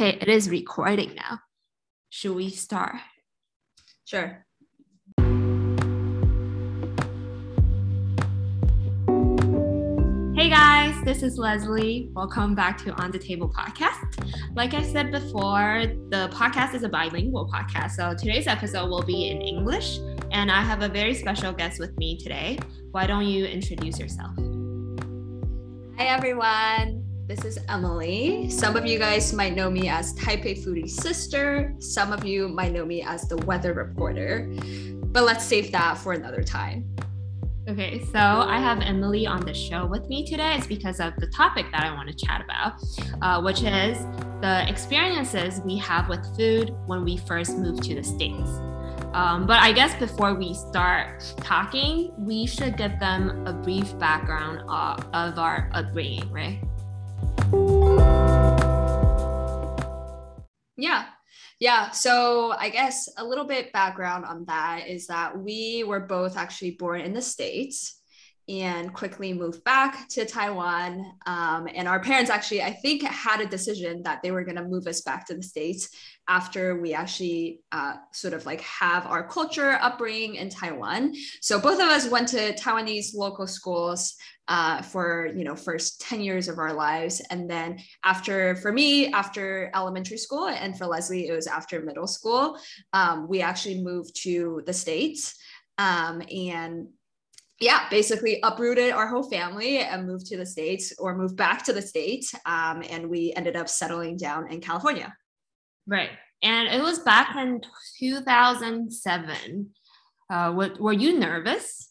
Okay, it is recording now. Should we start? Sure. Hey guys, this is Leslie. Welcome back to On the Table podcast. Like I said before, the podcast is a bilingual podcast. So today's episode will be in English, and I have a very special guest with me today. Why don't you introduce yourself? Hi, everyone. This is Emily. Some of you guys might know me as Taipei Foodie Sister. Some of you might know me as the weather reporter. But let's save that for another time. Okay, so I have Emily on the show with me today. It's because of the topic that I want to chat about, uh, which is the experiences we have with food when we first moved to the States. Um, but I guess before we start talking, we should give them a brief background of, of our upbringing, right? Yeah. Yeah. So I guess a little bit background on that is that we were both actually born in the States and quickly moved back to Taiwan. Um, and our parents actually, I think, had a decision that they were going to move us back to the States after we actually uh, sort of like have our culture upbringing in Taiwan. So both of us went to Taiwanese local schools uh, for you know first 10 years of our lives and then after for me after elementary school and for leslie it was after middle school um, we actually moved to the states um, and yeah, basically uprooted our whole family and moved to the States or moved back to the States. Um, and we ended up settling down in California. Right. And it was back in 2007. Uh, what, were you nervous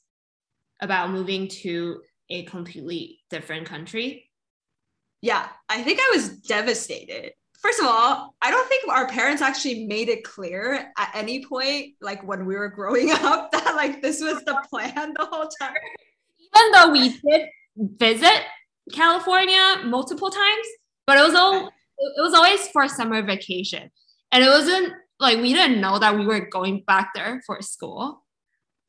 about moving to a completely different country? Yeah, I think I was devastated. First of all, I don't think our parents actually made it clear at any point, like when we were growing up, that like this was the plan the whole time. Even though we did visit California multiple times, but it was all it was always for summer vacation, and it wasn't like we didn't know that we were going back there for school.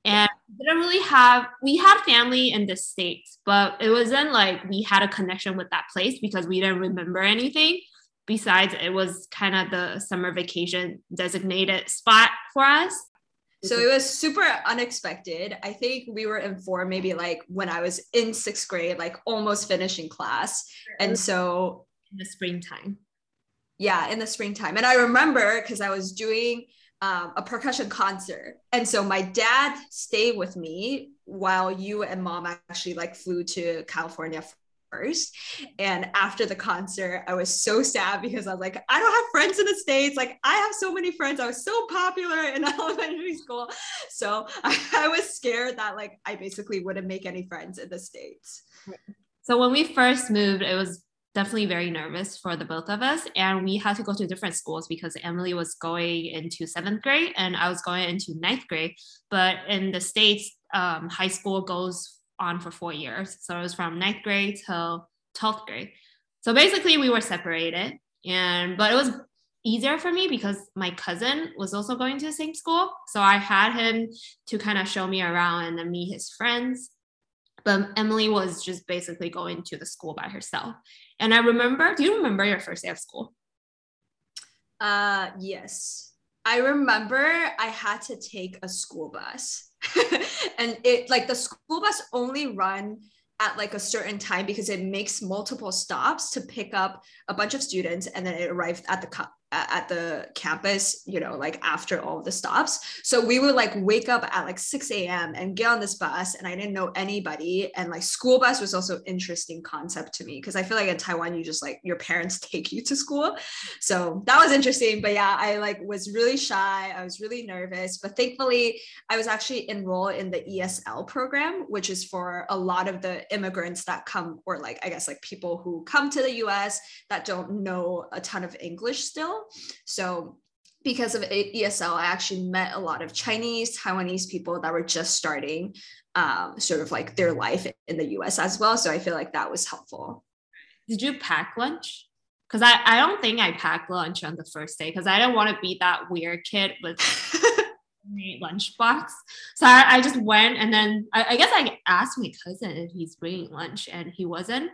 And didn't really have we had family in the states but it wasn't like we had a connection with that place because we didn't remember anything besides it was kind of the summer vacation designated spot for us. So it was super unexpected. I think we were informed maybe like when i was in sixth grade like almost finishing class. And so in the springtime. Yeah in the springtime. And i remember because i was doing um, a percussion concert. And so my dad stayed with me while you and mom actually like flew to California first. And after the concert, I was so sad because I was like, I don't have friends in the States. Like, I have so many friends. I was so popular in elementary school. So I, I was scared that like I basically wouldn't make any friends in the States. So when we first moved, it was definitely very nervous for the both of us. And we had to go to different schools because Emily was going into seventh grade and I was going into ninth grade. But in the States, um, high school goes on for four years. So it was from ninth grade till 12th grade. So basically, we were separated. And but it was easier for me because my cousin was also going to the same school. So I had him to kind of show me around and then meet his friends but Emily was just basically going to the school by herself. And I remember, do you remember your first day of school? Uh, yes. I remember I had to take a school bus. and it like the school bus only run at like a certain time because it makes multiple stops to pick up a bunch of students and then it arrived at the at the campus, you know, like after all the stops. So we would like wake up at like 6 a.m. and get on this bus, and I didn't know anybody. And like school bus was also interesting concept to me because I feel like in Taiwan, you just like your parents take you to school. So that was interesting. But yeah, I like was really shy. I was really nervous. But thankfully, I was actually enrolled in the ESL program, which is for a lot of the immigrants that come, or like I guess like people who come to the US that don't know a ton of English still. So because of ESL, I actually met a lot of Chinese, Taiwanese people that were just starting um, sort of like their life in the US as well. So I feel like that was helpful. Did you pack lunch? Because I, I don't think I packed lunch on the first day because I didn't want to be that weird kid with my lunchbox. So I, I, just went and then I, I guess I asked my cousin if he's bringing lunch and he wasn't.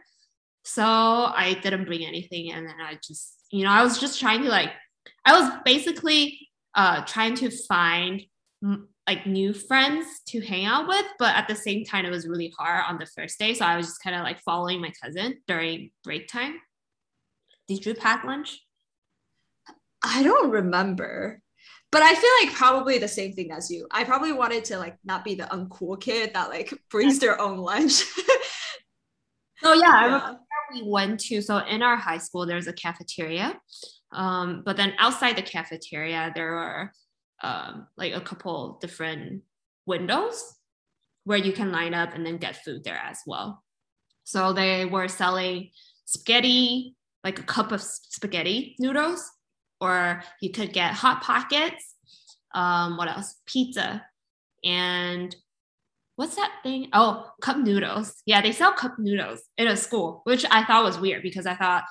So I didn't bring anything and then I just you know, I was just trying to like, I was basically uh, trying to find like new friends to hang out with, but at the same time, it was really hard on the first day. So I was just kind of like following my cousin during break time. Did you pack lunch? I don't remember. But I feel like probably the same thing as you. I probably wanted to like not be the uncool kid that like brings their own lunch. oh yeah, remember we went to so in our high school there's a cafeteria. Um, but then outside the cafeteria there are um, like a couple different windows where you can line up and then get food there as well. So they were selling spaghetti, like a cup of spaghetti noodles, or you could get hot pockets. Um, what else? Pizza and what's that thing? Oh, cup noodles. Yeah, they sell cup noodles in a school, which I thought was weird because I thought,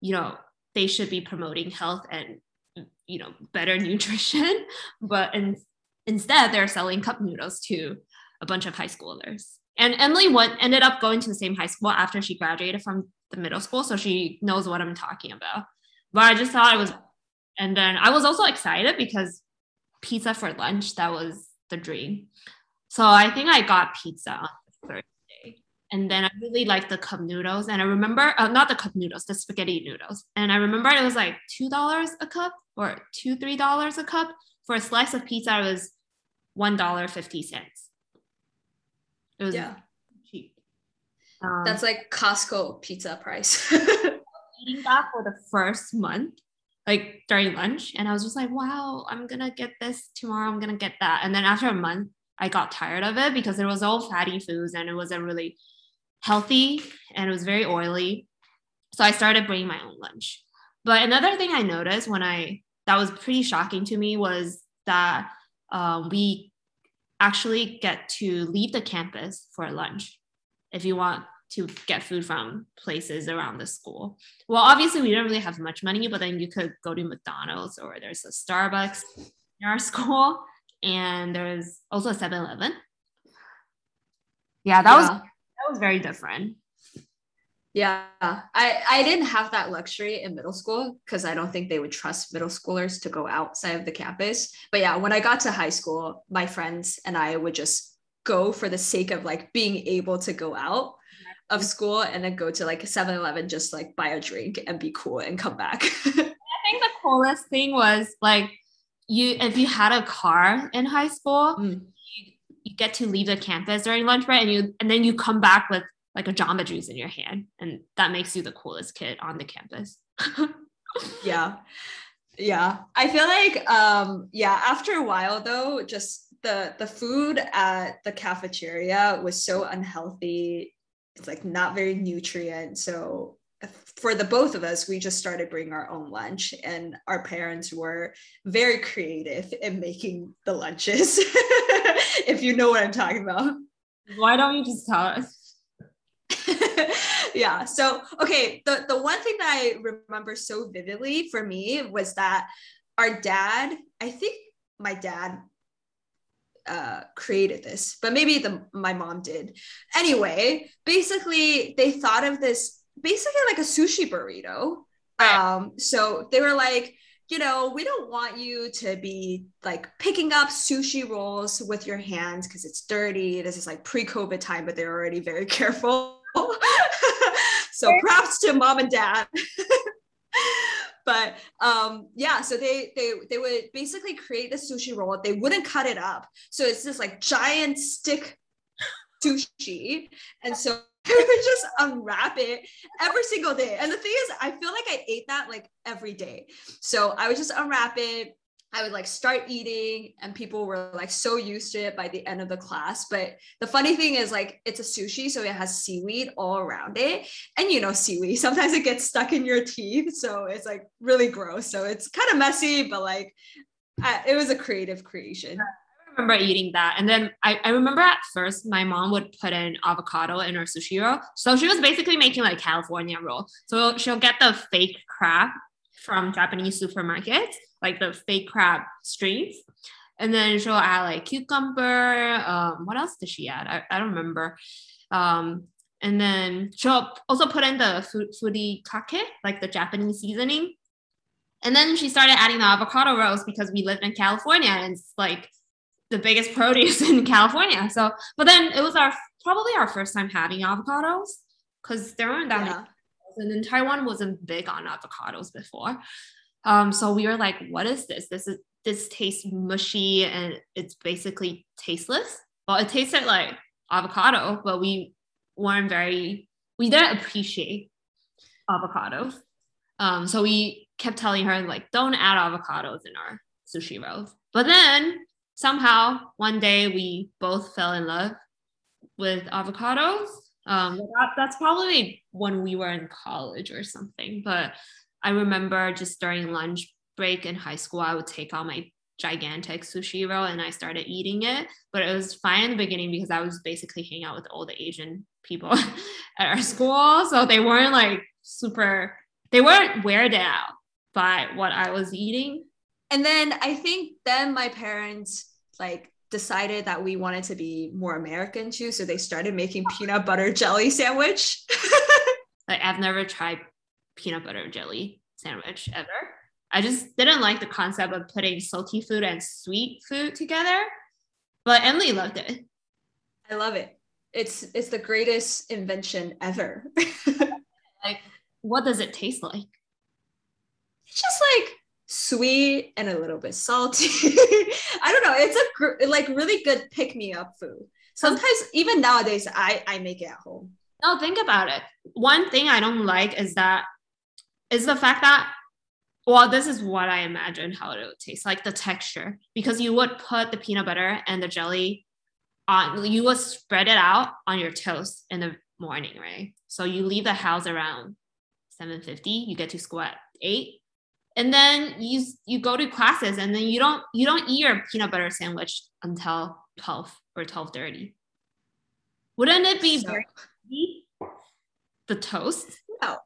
you know, they should be promoting health and you know better nutrition but in, instead they're selling cup noodles to a bunch of high schoolers and emily went ended up going to the same high school after she graduated from the middle school so she knows what i'm talking about but i just thought it was and then i was also excited because pizza for lunch that was the dream so i think i got pizza on the third and then I really liked the cup noodles. And I remember, uh, not the cup noodles, the spaghetti noodles. And I remember it was like $2 a cup or two, $3 a cup. For a slice of pizza, it was $1.50. It was yeah. cheap. Um, That's like Costco pizza price. eating that for the first month, like during lunch. And I was just like, wow, I'm going to get this tomorrow. I'm going to get that. And then after a month, I got tired of it because it was all fatty foods and it wasn't really healthy and it was very oily. So I started bringing my own lunch. But another thing I noticed when I that was pretty shocking to me was that um, we actually get to leave the campus for lunch if you want to get food from places around the school. Well, obviously we don't really have much money, but then you could go to McDonald's or there's a Starbucks in our school and there was also a 7-Eleven. Yeah, that yeah. was that was very different. Yeah, I I didn't have that luxury in middle school because I don't think they would trust middle schoolers to go outside of the campus. But yeah, when I got to high school, my friends and I would just go for the sake of like being able to go out of school and then go to like 7-Eleven just like buy a drink and be cool and come back. I think the coolest thing was like you if you had a car in high school, mm. you get to leave the campus during lunch break and you and then you come back with like a jamba juice in your hand. And that makes you the coolest kid on the campus. Yeah. Yeah. I feel like um yeah after a while though just the the food at the cafeteria was so unhealthy. It's like not very nutrient. So for the both of us, we just started bringing our own lunch, and our parents were very creative in making the lunches. if you know what I'm talking about. Why don't you just tell us? yeah. So, okay, the, the one thing that I remember so vividly for me was that our dad, I think my dad uh, created this, but maybe the my mom did. Anyway, basically, they thought of this basically like a sushi burrito. Um, so they were like, you know, we don't want you to be like picking up sushi rolls with your hands because it's dirty. This is like pre-COVID time, but they're already very careful. so props to mom and dad. but um yeah so they they they would basically create the sushi roll they wouldn't cut it up so it's this like giant stick sushi and so I would just unwrap it every single day. And the thing is, I feel like I ate that like every day. So I would just unwrap it. I would like start eating, and people were like so used to it by the end of the class. But the funny thing is, like, it's a sushi, so it has seaweed all around it. And you know, seaweed, sometimes it gets stuck in your teeth. So it's like really gross. So it's kind of messy, but like, I, it was a creative creation remember eating that. And then I, I remember at first my mom would put in avocado in her sushi roll. So she was basically making like California roll. So she'll get the fake crab from Japanese supermarkets, like the fake crab strings. And then she'll add like cucumber. Um, what else did she add? I, I don't remember. Um, and then she'll also put in the furikake, like the Japanese seasoning. And then she started adding the avocado rolls because we lived in California and it's like the biggest produce in California. So, but then it was our probably our first time having avocados because there weren't that yeah. many. And then Taiwan wasn't big on avocados before. Um, so we were like, what is this? This is this tastes mushy and it's basically tasteless. Well, it tasted like avocado, but we weren't very we didn't appreciate avocados. Um, so we kept telling her like, don't add avocados in our sushi rolls. But then somehow one day we both fell in love with avocados. Um, that, that's probably when we were in college or something. But I remember just during lunch break in high school, I would take out my gigantic sushi roll and I started eating it. But it was fine in the beginning because I was basically hanging out with all the Asian people at our school. So they weren't like super, they weren't weirded out by what I was eating. And then I think then my parents like decided that we wanted to be more American too. So they started making peanut butter jelly sandwich. like I've never tried peanut butter jelly sandwich ever. I just didn't like the concept of putting salty food and sweet food together. But Emily loved it. I love it. It's it's the greatest invention ever. like, what does it taste like? It's just like sweet and a little bit salty. I don't know. It's a gr- like really good pick me up food. Sometimes even nowadays, I I make it at home. No, think about it. One thing I don't like is that is the fact that well, this is what I imagine how it would taste like the texture because you would put the peanut butter and the jelly on you would spread it out on your toast in the morning, right? So you leave the house around 7:50, you get to school at 8. And then you you go to classes and then you don't you don't eat your peanut butter sandwich until 12 or 12:30. Wouldn't it be so, the toast? No.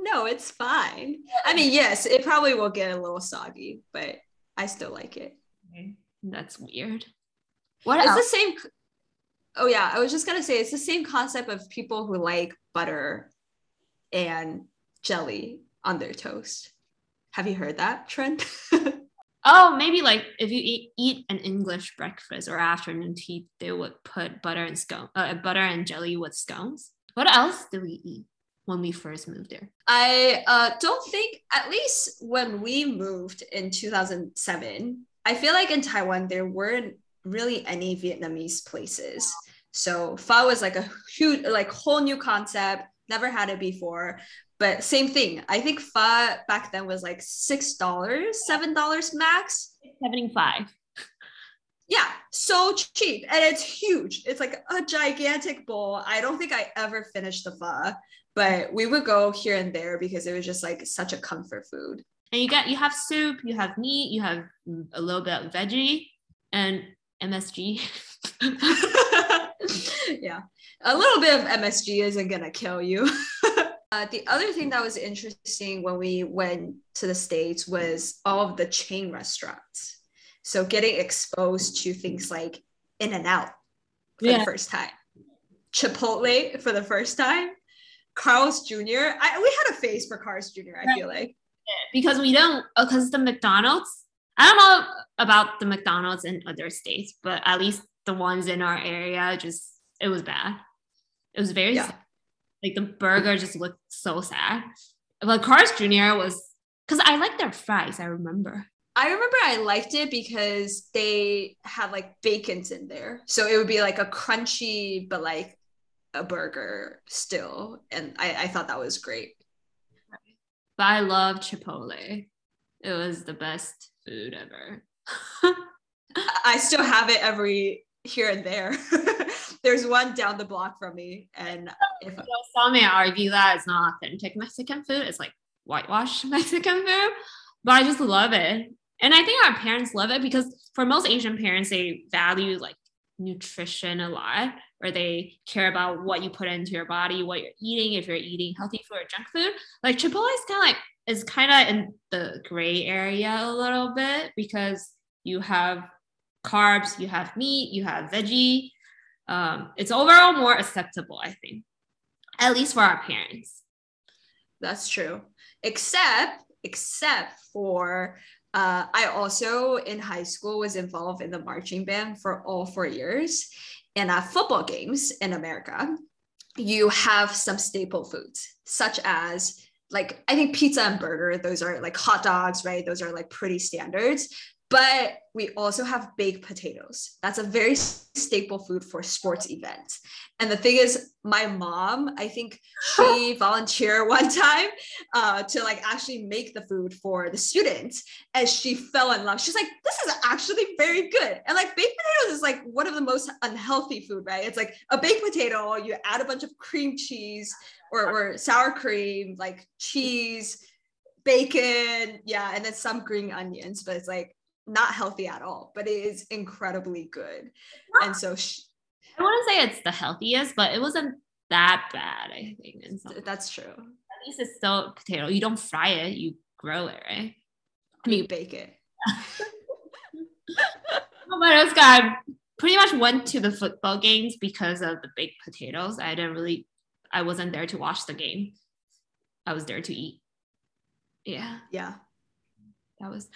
No, it's fine. I mean, yes, it probably will get a little soggy, but I still like it. That's weird. What it's else? the same. Oh yeah, I was just gonna say it's the same concept of people who like butter and jelly on their toast. Have you heard that trend? oh, maybe like if you eat, eat an English breakfast or afternoon tea, they would put butter and scone, uh, butter and jelly with scones. What else do we eat when we first moved there? I uh, don't think, at least when we moved in 2007, I feel like in Taiwan there weren't really any Vietnamese places. So pho was like a huge, like whole new concept. Never had it before, but same thing. I think pho back then was like six dollars, seven dollars max. Seventy-five. Yeah, so cheap, and it's huge. It's like a gigantic bowl. I don't think I ever finished the pho, but we would go here and there because it was just like such a comfort food. And you get you have soup, you have meat, you have a little bit of veggie, and MSG. yeah, a little bit of MSG isn't gonna kill you. uh, the other thing that was interesting when we went to the States was all of the chain restaurants. So getting exposed to things like In and Out for yeah. the first time, Chipotle for the first time, Carl's Jr. I, we had a face for Carl's Jr. I feel like because we don't because the McDonald's I don't know about the McDonald's in other states, but at least the ones in our area just it was bad. It was very yeah. Like the burger just looked so sad. But Carl's Jr. was because I like their fries. I remember. I remember I liked it because they had like bacons in there, so it would be like a crunchy but like a burger still, and I, I thought that was great. But I love Chipotle. It was the best food ever. I still have it every here and there. There's one down the block from me, and oh, if you saw me argue that it's not authentic Mexican food, it's like whitewashed Mexican food. But I just love it, and I think our parents love it because for most Asian parents, they value like nutrition a lot, or they care about what you put into your body, what you're eating, if you're eating healthy food or junk food. Like Chipotle is kind of like is kind of in the gray area a little bit because you have carbs, you have meat, you have veggie. Um, it's overall more acceptable, I think, at least for our parents. That's true. Except, except for uh, I also in high school was involved in the marching band for all four years. And at football games in America, you have some staple foods, such as like I think pizza and burger, those are like hot dogs, right? Those are like pretty standards. But we also have baked potatoes. That's a very staple food for sports events. And the thing is, my mom, I think she volunteered one time uh, to like actually make the food for the students, and she fell in love. She's like, "This is actually very good." And like baked potatoes is like one of the most unhealthy food, right? It's like a baked potato. You add a bunch of cream cheese or, or sour cream, like cheese, bacon, yeah, and then some green onions. But it's like not healthy at all, but it is incredibly good. And so she, I wouldn't say it's the healthiest, but it wasn't that bad, I think. That's true. At least it's still potato. You don't fry it, you grill it, right? I mean, you bake it. but it was good. I pretty much went to the football games because of the baked potatoes. I didn't really, I wasn't there to watch the game. I was there to eat. Yeah. Yeah. That was,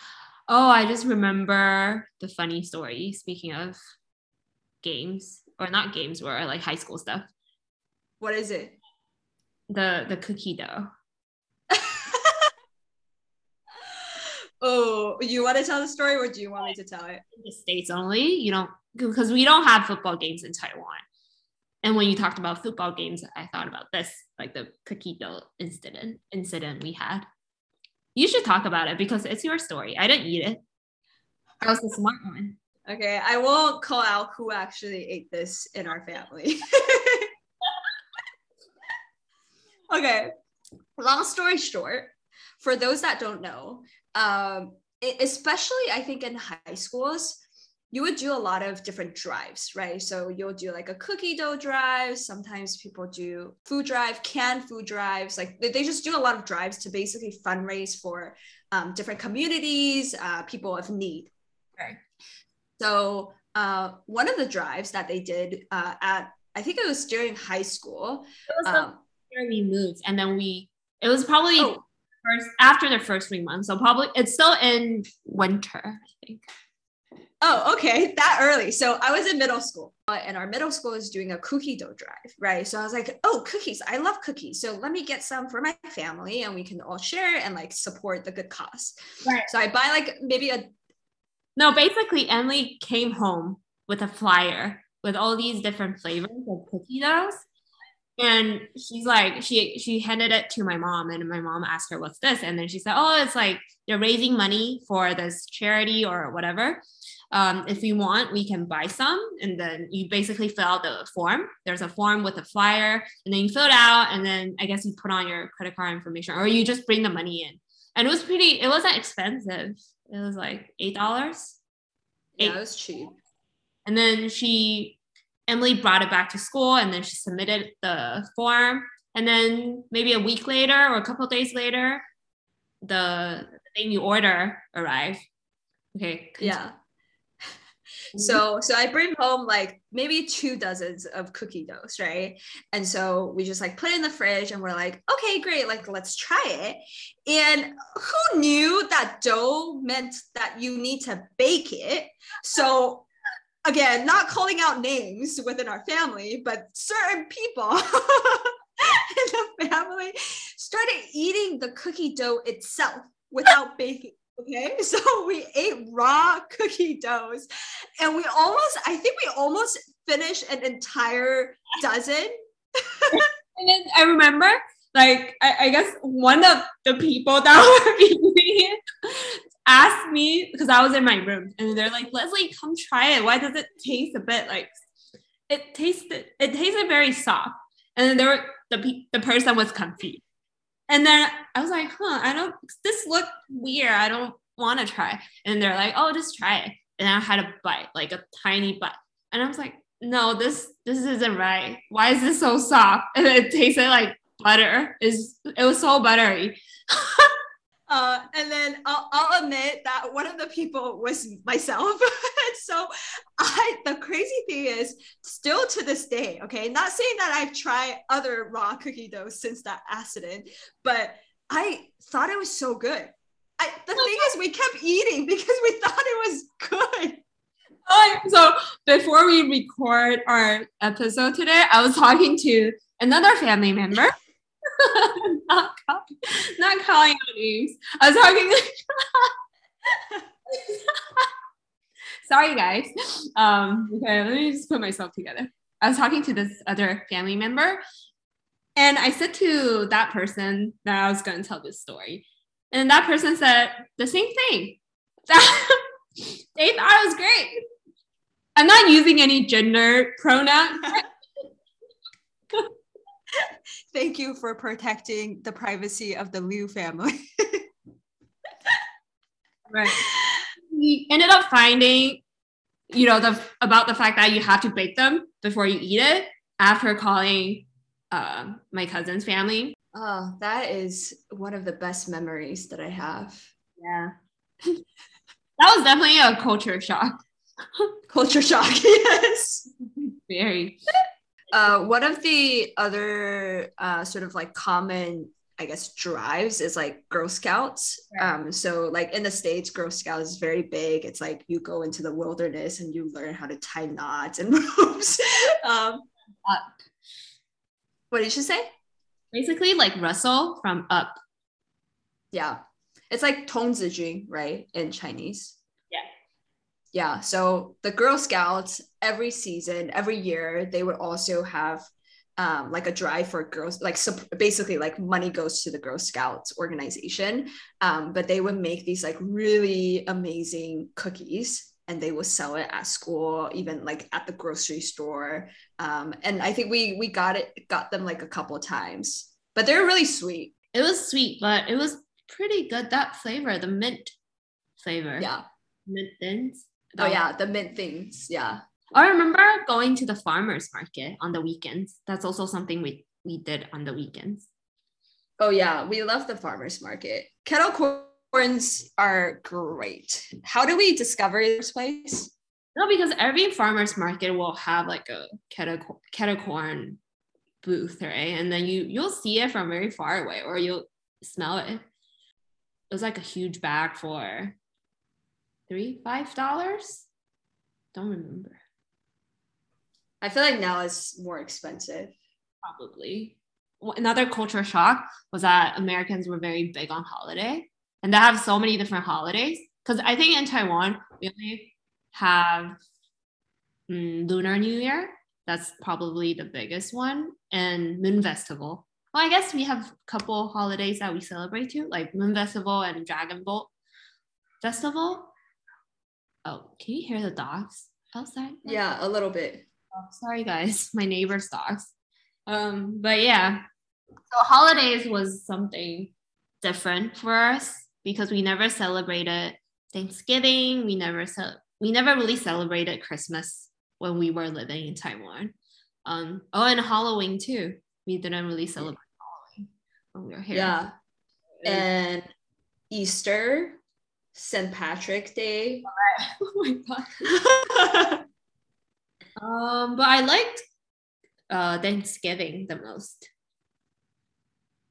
Oh, I just remember the funny story. Speaking of games, or not games, or like high school stuff. What is it? The the cookie dough. oh, you want to tell the story, or do you want me to tell it? In the states only. You don't because we don't have football games in Taiwan. And when you talked about football games, I thought about this, like the cookie dough incident incident we had. You should talk about it because it's your story. I didn't eat it. I was the smart one. Okay, I won't call out who actually ate this in our family. okay, long story short, for those that don't know, um, especially I think in high schools, you would do a lot of different drives, right? So you'll do like a cookie dough drive. Sometimes people do food drive, canned food drives. Like they just do a lot of drives to basically fundraise for um, different communities, uh, people of need. Right. So uh, one of the drives that they did uh, at, I think it was during high school. It was um, where we moved, and then we. It was probably oh. first after the first three months. So probably it's still in winter, I think. Oh, okay, that early. So I was in middle school, uh, and our middle school is doing a cookie dough drive, right? So I was like, oh, cookies, I love cookies. So let me get some for my family, and we can all share and like support the good cause. Right. So I buy like maybe a. No, basically, Emily came home with a flyer with all these different flavors of cookie doughs, and she's like, she she handed it to my mom, and my mom asked her, "What's this?" And then she said, "Oh, it's like they're raising money for this charity or whatever." Um, if you want, we can buy some. And then you basically fill out the form. There's a form with a flyer, and then you fill it out. And then I guess you put on your credit card information, or you just bring the money in. And it was pretty, it wasn't expensive. It was like $8. Yeah, it was cheap. And then she, Emily brought it back to school and then she submitted the form. And then maybe a week later or a couple days later, the thing you order arrived. Okay. Continue. Yeah. So mm-hmm. so I bring home like maybe two dozens of cookie doughs, right? And so we just like put it in the fridge and we're like, okay, great, like let's try it. And who knew that dough meant that you need to bake it? So again, not calling out names within our family, but certain people in the family started eating the cookie dough itself without baking. Okay, so we ate raw cookie doughs and we almost, I think we almost finished an entire dozen. and then I remember, like, I, I guess one of the people that were eating asked me because I was in my room and they're like, Leslie, come try it. Why does it taste a bit like it tasted? It tasted very soft. And then there were the the person was confused. And then I was like, huh, I don't, this looked weird. I don't want to try. And they're like, oh, just try it. And I had a bite, like a tiny bite. And I was like, no, this this isn't right. Why is this so soft? And it tasted like butter. Is it was so buttery. uh, and then I'll, I'll admit that one of the people was myself. so I the crazy thing is still to this day, okay, not saying that I've tried other raw cookie dough since that accident, but I thought it was so good. I, the thing is, we kept eating because we thought it was good. so before we record our episode today, I was talking to another family member. not, call, not calling out names. I was talking. Sorry, guys. Um, okay, let me just put myself together. I was talking to this other family member, and I said to that person that I was going to tell this story, and that person said the same thing. they thought it was great. I'm not using any gender pronouns. Thank you for protecting the privacy of the Liu family. right. We ended up finding, you know, the about the fact that you have to bake them before you eat it after calling uh, my cousin's family. Oh, that is one of the best memories that I have. Yeah. that was definitely a culture shock. culture shock, yes. Very. Uh, one of the other uh, sort of like common, I guess, drives is like Girl Scouts. Right. Um, so like in the States, Girl Scouts is very big. It's like you go into the wilderness and you learn how to tie knots and ropes. um, Up. What did you say? Basically like Russell from Up. Yeah. It's like Tongzijun, right? In Chinese yeah Yeah. so the girl scouts every season every year they would also have um, like a drive for girls like so basically like money goes to the girl scouts organization. Um, but they would make these like really amazing cookies and they would sell it at school even like at the grocery store. Um, and i think we we got it got them like a couple times but they're really sweet. It was sweet but it was pretty good. That flavor the mint flavor. Yeah. Mint thins. Oh yeah, the mint things. Yeah. Oh, I remember going to the farmers market on the weekends. That's also something we we did on the weekends. Oh yeah, we love the farmers market. Kettle corns are great. How do we discover this place? No, because every farmers market will have like a kettle kettle corn booth, right? And then you you'll see it from very far away, or you'll smell it. It was like a huge bag for three, five dollars. Don't remember. I feel like now it's more expensive. Probably. Another culture shock was that Americans were very big on holiday, and they have so many different holidays. Because I think in Taiwan we only have mm, Lunar New Year. That's probably the biggest one, and Moon Festival. Well, I guess we have a couple holidays that we celebrate too, like Moon Festival and Dragon Boat Festival. Oh, can you hear the dogs outside? Yeah, a little bit. Oh, sorry guys, my neighbor's dogs. Um, but yeah, so holidays was something different for us because we never celebrated Thanksgiving. We never ce- we never really celebrated Christmas when we were living in Taiwan. Um, oh, and Halloween too. We didn't really celebrate Halloween when we were here. Yeah, and Easter St. Patrick Day. oh my god. um, but I liked uh, Thanksgiving the most.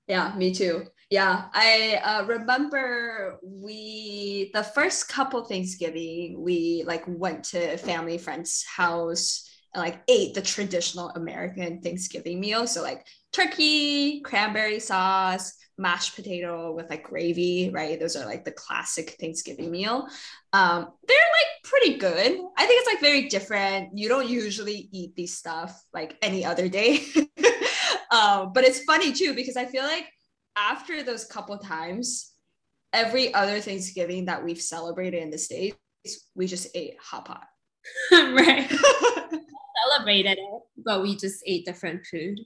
Yeah, me too. Yeah, I uh, remember we the first couple Thanksgiving we like went to family friend's house and like ate the traditional American Thanksgiving meal. So like turkey, cranberry sauce, mashed potato with like gravy, right? Those are like the classic Thanksgiving meal. Um, they're like pretty good. I think it's like very different. You don't usually eat these stuff like any other day. um, but it's funny too because I feel like after those couple times, every other Thanksgiving that we've celebrated in the States, we just ate hot pot. right. celebrated it, but we just ate different food.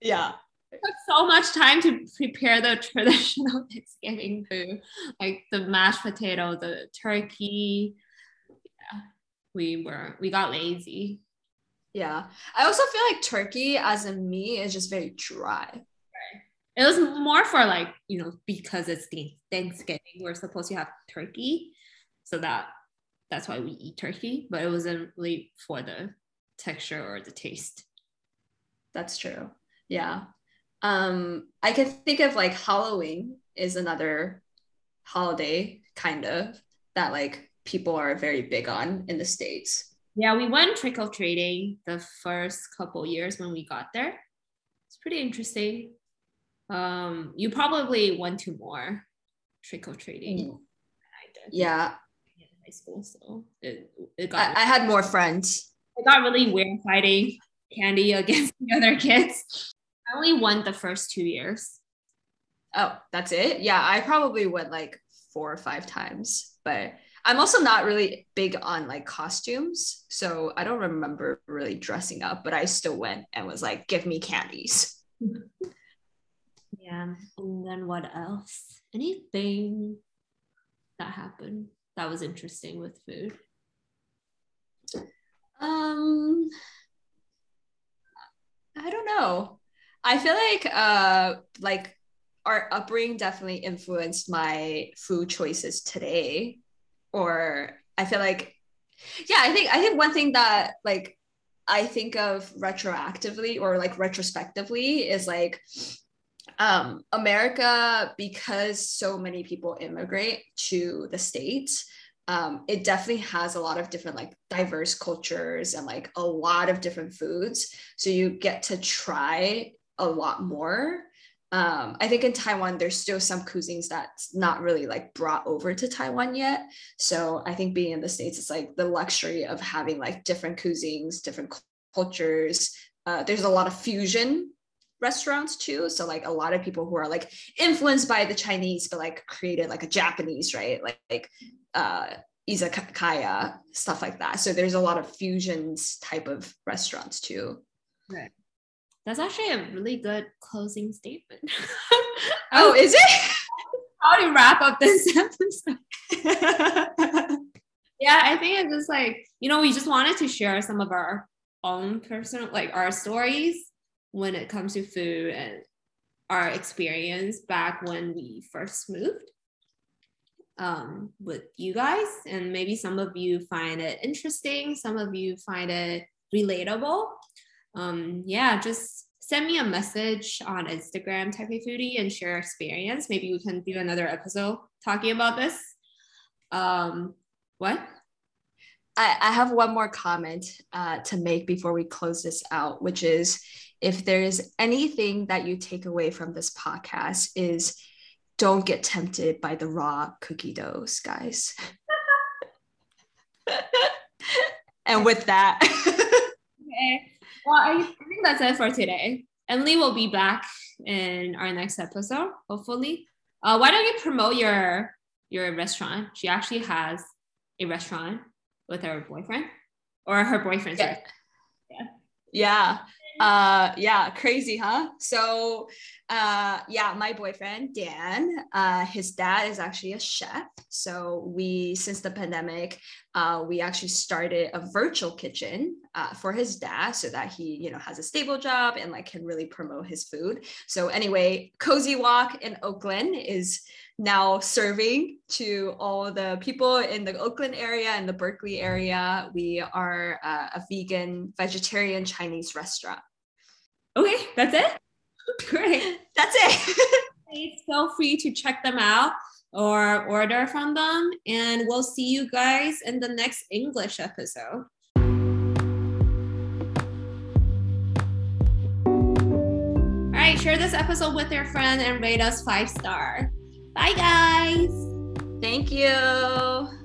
Yeah took so much time to prepare the traditional Thanksgiving food, like the mashed potato, the turkey. Yeah, we were we got lazy. Yeah, I also feel like turkey as a meat is just very dry. It was more for like you know because it's Thanksgiving, we're supposed to have turkey, so that that's why we eat turkey. But it wasn't really for the texture or the taste. That's true. Yeah um i can think of like halloween is another holiday, kind of, that like people are very big on in the States. Yeah, we went trick or treating the first couple years when we got there. It's pretty interesting. Um, you probably went to more trick or treating. Mm. Yeah. In high school, so it, it got. I, I had more friends. It got really weird fighting candy against the other kids. I only won the first two years. Oh, that's it? Yeah, I probably went like four or five times, but I'm also not really big on like costumes. So I don't remember really dressing up, but I still went and was like, give me candies. yeah. And then what else? Anything that happened that was interesting with food? Um, I don't know. I feel like uh like our upbringing definitely influenced my food choices today. Or I feel like yeah, I think I think one thing that like I think of retroactively or like retrospectively is like um America because so many people immigrate to the states um, it definitely has a lot of different like diverse cultures and like a lot of different foods. So you get to try a lot more. Um, i think in taiwan there's still some cuisines that's not really like brought over to taiwan yet. So i think being in the states it's like the luxury of having like different cuisines different cultures. Uh, there's a lot of fusion restaurants too. So like a lot of people who are like influenced by the Chinese, but like created like a Japanese, right? Like, like uh, izakaya stuff like that. So there's a lot of fusions type of restaurants too. Right. That's actually a really good closing statement. oh, is it? How to wrap up this episode? yeah, I think it's just like, you know, we just wanted to share some of our own personal, like our stories when it comes to food and our experience back when we first moved um, with you guys. And maybe some of you find it interesting, some of you find it relatable. Um, yeah, just send me a message on Instagram, Taipei Foodie, and share experience. Maybe we can do another episode talking about this. Um, what? I, I have one more comment uh, to make before we close this out, which is if there's anything that you take away from this podcast is don't get tempted by the raw cookie doughs, guys. and with that. okay. Well, I think that's it for today. Emily will be back in our next episode, hopefully. Uh, why don't you promote your your restaurant? She actually has a restaurant with her boyfriend or her boyfriend's yeah. yeah. Yeah uh yeah crazy huh? So uh yeah my boyfriend dan uh his dad is actually a chef. So we since the pandemic uh we actually started a virtual kitchen uh, for his dad so that he you know has a stable job and like can really promote his food. So anyway cozy walk in oakland is now serving to all the people in the Oakland area and the Berkeley area. We are uh, a vegan, vegetarian Chinese restaurant. Okay, that's it. Great. That's it. Please feel free to check them out or order from them. And we'll see you guys in the next English episode. All right, share this episode with your friend and rate us five star. Bye, guys. Thank you.